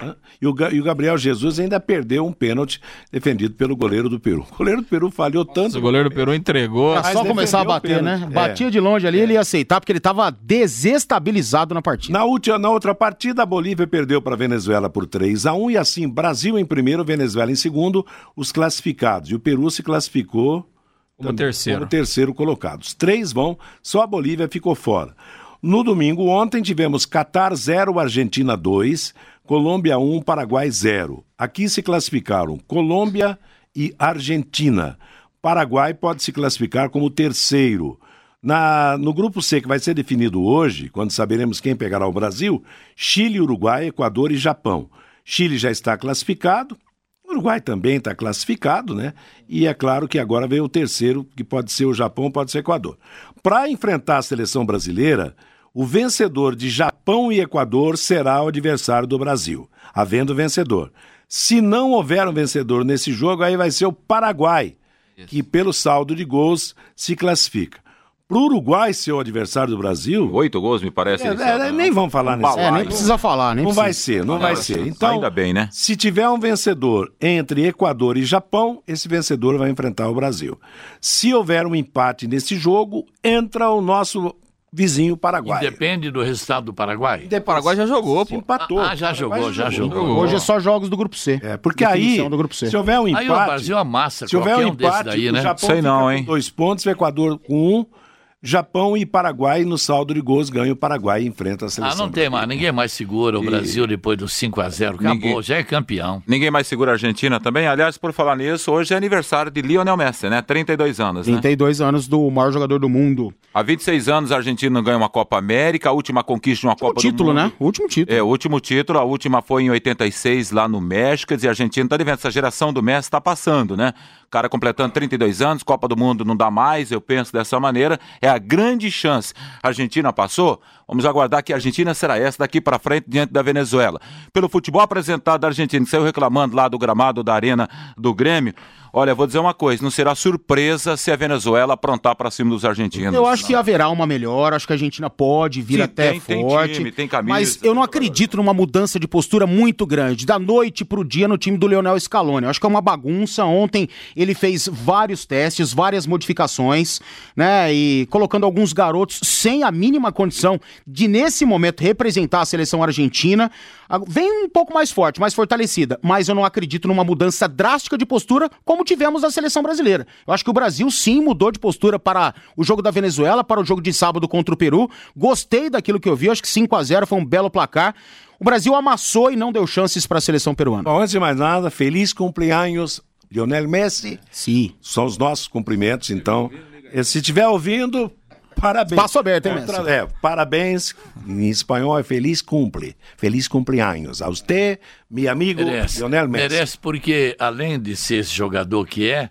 e o, e o, Gabriel Jesus ainda perdeu um pênalti defendido pelo goleiro do Peru. O goleiro do Peru falhou tanto. o goleiro do Peru entregou. É só começar a bater, né? É. Batia de longe ali, é. ele ia aceitar, porque ele estava desestabilizado na partida. Na, última, na outra partida, a Bolívia perdeu para a Venezuela por 3 a 1 e assim, Brasil em primeiro primeiro, Venezuela em segundo, os classificados. E o Peru se classificou como terceiro. Como terceiro colocado. Os três vão, só a Bolívia ficou fora. No domingo, ontem, tivemos Catar 0, Argentina 2, Colômbia 1, Paraguai 0. Aqui se classificaram Colômbia e Argentina. Paraguai pode se classificar como terceiro. Na, no grupo C, que vai ser definido hoje, quando saberemos quem pegará o Brasil, Chile, Uruguai, Equador e Japão. Chile já está classificado, Uruguai também está classificado, né? E é claro que agora vem o terceiro, que pode ser o Japão, pode ser o Equador. Para enfrentar a seleção brasileira, o vencedor de Japão e Equador será o adversário do Brasil, havendo vencedor. Se não houver um vencedor nesse jogo, aí vai ser o Paraguai, que pelo saldo de gols se classifica. Para o Uruguai ser o adversário do Brasil. Oito gols, me parece. É, é, nem vamos falar um nisso. É, nem precisa falar, nem Não precisa. vai ser, não, não vai ser. Então, ainda bem, né? Se tiver um vencedor entre Equador e Japão, esse vencedor vai enfrentar o Brasil. Se houver um empate nesse jogo, entra o nosso vizinho Paraguai. Depende do resultado do Paraguai? O Paraguai já jogou, pô. Empatou. Ah, já jogou, já jogou. jogou. Hoje é só jogos do grupo C. É, porque aí, se houver um empate... Aí o Brasil amassa se houver um empate, daí, né? o Japão Sei não, hein? dois pontos, o Equador com um, Japão e Paraguai no saldo de gols ganha o Paraguai e enfrenta a seleção. Ah, não tem mais, ninguém mais segura o e... Brasil depois do 5 a 0 acabou, ninguém... já é campeão. Ninguém mais segura a Argentina também. Aliás, por falar nisso, hoje é aniversário de Lionel Messi, né? 32 anos, 32 né? anos do maior jogador do mundo. Há 26 anos a Argentina ganha uma Copa América, a última conquista de uma Copa título, do Mundo. né? O último título. É, o último título, a última foi em 86 lá no México, e a Argentina tá devendo, essa geração do Messi está passando, né? Cara completando 32 anos, Copa do Mundo não dá mais, eu penso dessa maneira, é a grande chance. A Argentina passou, vamos aguardar que a Argentina será essa daqui para frente diante da Venezuela. Pelo futebol apresentado da Argentina, que saiu reclamando lá do gramado da arena do Grêmio, Olha, vou dizer uma coisa, não será surpresa se a Venezuela aprontar para cima dos argentinos. Eu acho não. que haverá uma melhora, acho que a Argentina pode vir Sim, até tem, forte. Tem time, tem camisa, mas eu não acredito numa mudança de postura muito grande, da noite pro dia no time do Leonel Scaloni. Eu acho que é uma bagunça. Ontem ele fez vários testes, várias modificações, né? E colocando alguns garotos sem a mínima condição de, nesse momento, representar a seleção argentina. Vem um pouco mais forte, mais fortalecida, mas eu não acredito numa mudança drástica de postura como tivemos na seleção brasileira. Eu acho que o Brasil sim mudou de postura para o jogo da Venezuela, para o jogo de sábado contra o Peru. Gostei daquilo que eu vi, acho que 5 a 0 foi um belo placar. O Brasil amassou e não deu chances para a seleção peruana. Bom, antes de mais nada, feliz cumpleaños, Lionel Messi. Sim. São os nossos cumprimentos, então. Se estiver ouvindo, Parabéns. Passo aberto, hein, Messi? É, parabéns. Em espanhol é feliz cumple. Feliz cumpleaños. A você, meu amigo merece, Lionel Messi. Merece porque, além de ser esse jogador que é,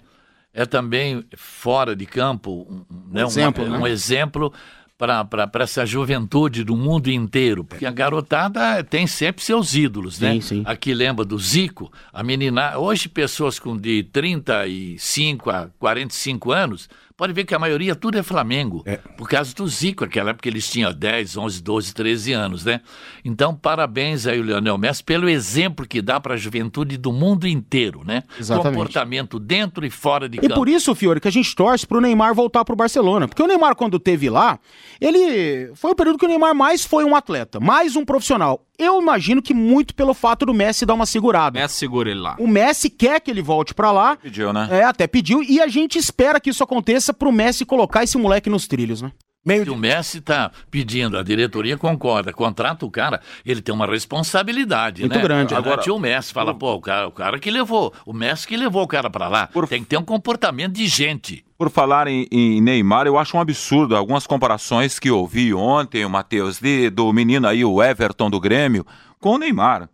é também fora de campo né, um, exemplo, um, né? um exemplo para essa juventude do mundo inteiro, porque a garotada tem sempre seus ídolos, né? Sim, sim. Aqui lembra do Zico, a menina, hoje pessoas com de 35 a 45 anos pode ver que a maioria tudo é Flamengo. É. Por causa do Zico, aquela época eles tinham 10, 11, 12, 13 anos, né? Então, parabéns aí, o Leonel Messi, pelo exemplo que dá para a juventude do mundo inteiro, né? Exatamente. Comportamento dentro e fora de e campo. E por isso, Fiore, que a gente torce pro Neymar voltar pro Barcelona. Porque o Neymar, quando teve lá, ele. Foi o período que o Neymar mais foi um atleta, mais um profissional. Eu imagino que muito pelo fato do Messi dar uma segurada. O Messi segura ele lá. O Messi quer que ele volte para lá. Pediu, né? É, até pediu. E a gente espera que isso aconteça pro Messi colocar esse moleque nos trilhos, né? Meio de... O Messi está pedindo, a diretoria concorda, contrata o cara, ele tem uma responsabilidade, Muito né? grande. Agora, o Messi fala, pô, o cara, o cara que levou, o Messi que levou o cara para lá, por... tem que ter um comportamento de gente. Por falar em, em, Neymar, eu acho um absurdo algumas comparações que ouvi ontem, o Matheus, do menino aí, o Everton do Grêmio, com o Neymar.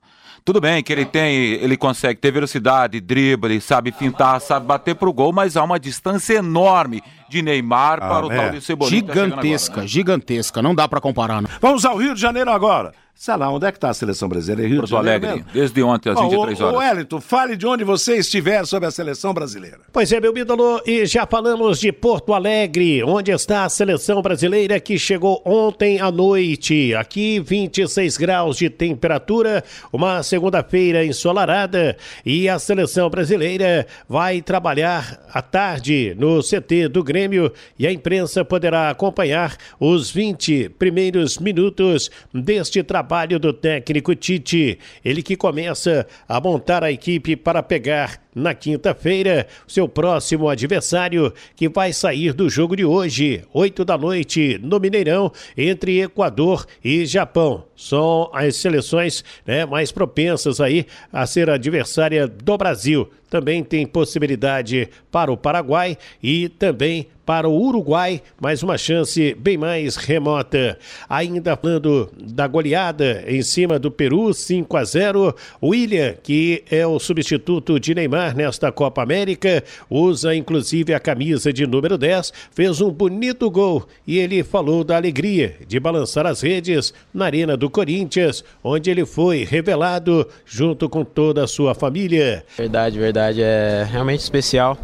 Tudo bem que ele tem, ele consegue ter velocidade, drible, sabe fintar, sabe bater pro gol, mas há uma distância enorme de Neymar ah, para o é. tal de Cebolinha. Gigantesca, tá agora, né? gigantesca, não dá para comparar. Não. Vamos ao Rio de Janeiro agora. Sei lá, onde é que está a seleção brasileira? Rio Porto de Alegre, mesmo? desde ontem às Bom, 23 horas. O Wellington, fale de onde você estiver sobre a seleção brasileira. Pois é, meu ídolo, e já falamos de Porto Alegre, onde está a seleção brasileira que chegou ontem à noite. Aqui, 26 graus de temperatura, uma segunda-feira ensolarada, e a seleção brasileira vai trabalhar à tarde no CT do Grêmio e a imprensa poderá acompanhar os 20 primeiros minutos deste trabalho trabalho do técnico Tite. Ele que começa a montar a equipe para pegar na quinta-feira, seu próximo adversário, que vai sair do jogo de hoje, 8 da noite, no Mineirão, entre Equador e Japão. São as seleções né, mais propensas aí a ser adversária do Brasil. Também tem possibilidade para o Paraguai e também para o Uruguai, mais uma chance bem mais remota. Ainda falando da goleada em cima do Peru, 5 a 0. William, que é o substituto de Neymar, nesta Copa América, usa inclusive a camisa de número 10, fez um bonito gol e ele falou da alegria de balançar as redes na Arena do Corinthians, onde ele foi revelado junto com toda a sua família. Verdade, verdade, é realmente especial,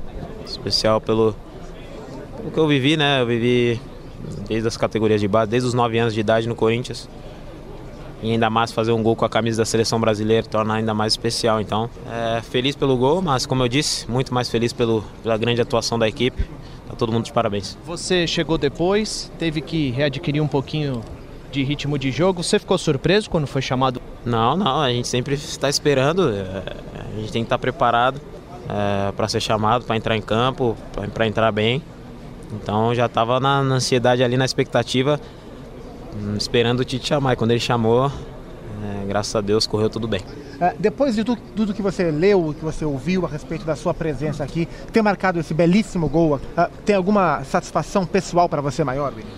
especial pelo, pelo que eu vivi, né? Eu vivi desde as categorias de base, desde os 9 anos de idade no Corinthians e ainda mais fazer um gol com a camisa da seleção brasileira torna ainda mais especial. Então, é, feliz pelo gol, mas como eu disse, muito mais feliz pelo, pela grande atuação da equipe. Tá todo mundo de parabéns. Você chegou depois, teve que readquirir um pouquinho de ritmo de jogo. Você ficou surpreso quando foi chamado? Não, não. A gente sempre está esperando. É, a gente tem que estar preparado é, para ser chamado, para entrar em campo, para entrar bem. Então já estava na, na, ansiedade ali, na expectativa, hum, esperando o Tite chamar. E quando ele chamou, é, graças a Deus correu tudo bem. É, depois de tudo, tudo, que você leu, que você ouviu a respeito da sua presença aqui, ter marcado esse belíssimo gol, é, tem alguma satisfação pessoal para você maior, Vini?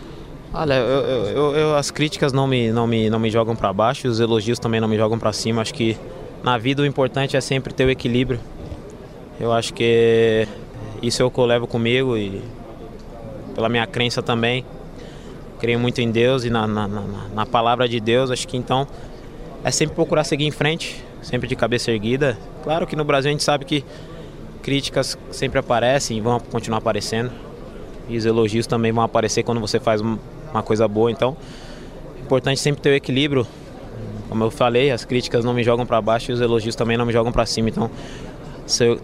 Olha, eu, eu, eu, as críticas não me, não me, não me jogam para baixo, os elogios também não me jogam para cima. Acho que na vida o importante é sempre ter o equilíbrio. Eu acho que isso é o que eu levo comigo e pela minha crença também. Creio muito em Deus e na, na, na, na palavra de Deus. Acho que então é sempre procurar seguir em frente, sempre de cabeça erguida. Claro que no Brasil a gente sabe que críticas sempre aparecem e vão continuar aparecendo. E os elogios também vão aparecer quando você faz uma coisa boa. Então, é importante sempre ter o equilíbrio. Como eu falei, as críticas não me jogam para baixo e os elogios também não me jogam para cima. Então,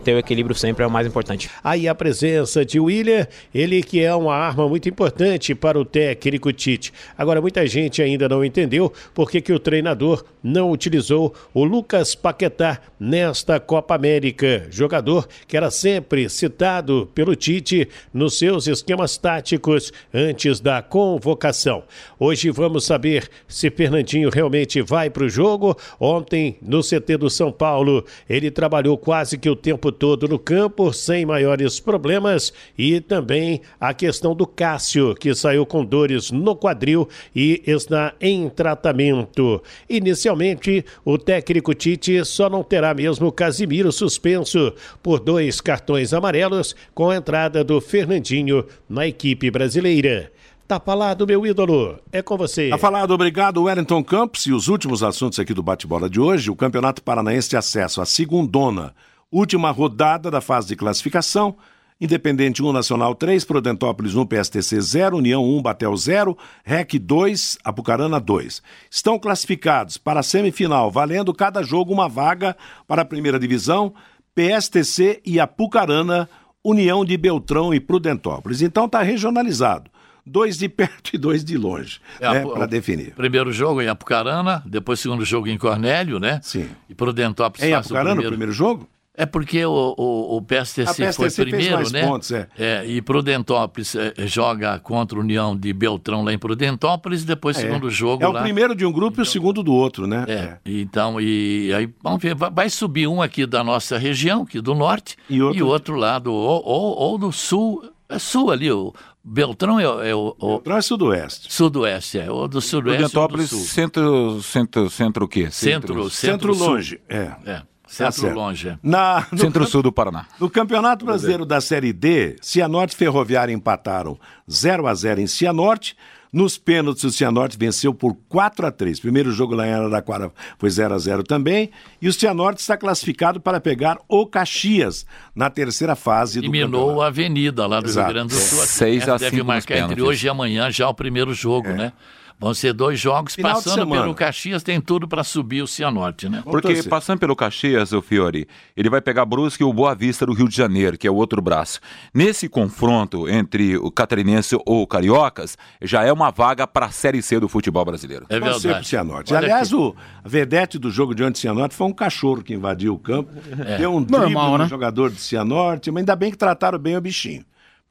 ter o equilíbrio sempre é o mais importante. Aí a presença de William, ele que é uma arma muito importante para o técnico Tite. Agora, muita gente ainda não entendeu por que, que o treinador não utilizou o Lucas Paquetá nesta Copa América. Jogador que era sempre citado pelo Tite nos seus esquemas táticos antes da convocação. Hoje vamos saber se Fernandinho realmente vai para o jogo. Ontem, no CT do São Paulo, ele trabalhou quase que o tempo todo no campo, sem maiores problemas, e também a questão do Cássio, que saiu com dores no quadril e está em tratamento. Inicialmente, o técnico Tite só não terá mesmo Casimiro suspenso por dois cartões amarelos com a entrada do Fernandinho na equipe brasileira. Tá falado, meu ídolo. É com você. Tá falado, obrigado, Wellington Campos. E os últimos assuntos aqui do bate-bola de hoje: o Campeonato Paranaense de Acesso à Segundona Última rodada da fase de classificação. Independente 1, Nacional 3, Prudentópolis 1, PSTC 0, União 1, Batel 0, REC 2, Apucarana 2. Estão classificados para a semifinal, valendo cada jogo uma vaga para a primeira divisão, PSTC e Apucarana, União de Beltrão e Prudentópolis. Então está regionalizado. Dois de perto e dois de longe, é, né, para definir. Primeiro jogo em Apucarana, depois segundo jogo em Cornélio, né? Sim. E Prudentópolis em Apucarana o primeiro... o primeiro jogo? É porque o, o, o PSTC, PSTC foi primeiro, né? Pontos, é. é. e Prudentópolis é, joga contra a União de Beltrão lá em Prudentópolis, depois é. segundo jogo É lá. o primeiro de um grupo então, e o segundo do outro, né? É. é. Então, e aí vamos ver, vai subir um aqui da nossa região, aqui do norte, e outro, e outro lado, ou, ou, ou do sul, é sul ali, o Beltrão é, é o, o. Beltrão é sudoeste. Sudoeste, é. O do sudoeste. Prudentópolis, centro, centro, centro o quê? Centro, centro, centro, centro longe. É. é. Centro tá longe. Na, Centro-sul do Paraná. No Campeonato Brasileiro da Série D, Cianorte e Ferroviária empataram 0 a 0 em Cianorte. Nos pênaltis, o Cianorte venceu por 4 a 3 Primeiro jogo lá em Araraquara foi 0 a 0 também. E o Cianorte está classificado para pegar o Caxias na terceira fase do Eliminou a Avenida lá do Exato. Rio Grande do Sul. 6 a 5 Deve marcar entre hoje e amanhã já o primeiro jogo, é. né? Vão ser dois jogos Final passando pelo Caxias, tem tudo para subir o Cianorte, né? Porque passando pelo Caxias, o Fiore, ele vai pegar Brusque e o Boa Vista do Rio de Janeiro, que é o outro braço. Nesse confronto entre o catarinense ou o cariocas, já é uma vaga para a Série C do futebol brasileiro. É verdade. Pro Cianorte. Aliás, o vedete do jogo diante de Cianorte foi um cachorro que invadiu o campo, é. deu um drible no né? jogador de Cianorte, mas ainda bem que trataram bem o bichinho.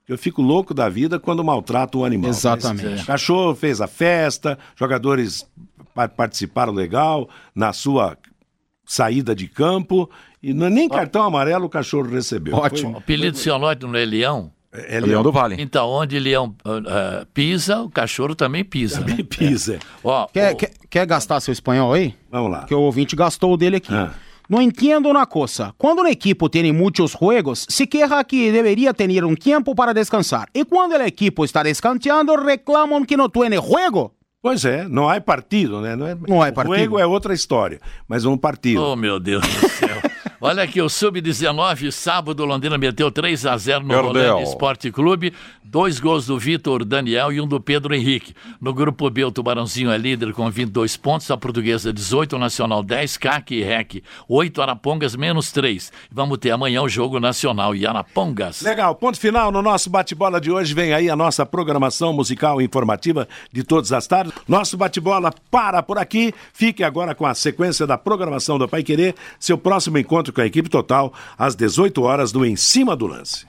Eu fico louco da vida quando maltrato o animal. Exatamente. o cachorro fez a festa, jogadores participaram legal na sua saída de campo e não, é nem cartão amarelo o cachorro recebeu. Ótimo. Foi, o apelido do Cianorte não é Leão? É, é Leão do Vale. Então, onde Leão uh, pisa, o cachorro também pisa. Também né? pisa. É. Ó, quer, ó, quer, quer, gastar seu espanhol aí? Vamos lá. Que o ouvinte gastou o dele aqui. Ah. No entiendo una cosa. Cuando un equipo tiene muchos juegos, se queja que debería tener un tiempo para descansar. Y cuando el equipo está descansando, reclaman que no tiene juego. Pois é, não há partido, né? Não, é, não há partido. O jogo é outra história, mas um partido. Oh, meu Deus do céu. Olha aqui, o Sub-19, sábado, Londrina meteu 3 a 0 no Rolando Esporte Clube. Dois gols do Vitor Daniel e um do Pedro Henrique. No grupo B, o Tubarãozinho é líder com 22 pontos, a Portuguesa 18, o Nacional 10, CAC e REC 8, Arapongas menos 3. Vamos ter amanhã o jogo nacional e Arapongas. Legal, ponto final no nosso bate-bola de hoje. Vem aí a nossa programação musical e informativa de todas as tardes. Nosso bate-bola para por aqui. Fique agora com a sequência da programação do Pai Querer. Seu próximo encontro com a equipe total às 18 horas do Em Cima do Lance.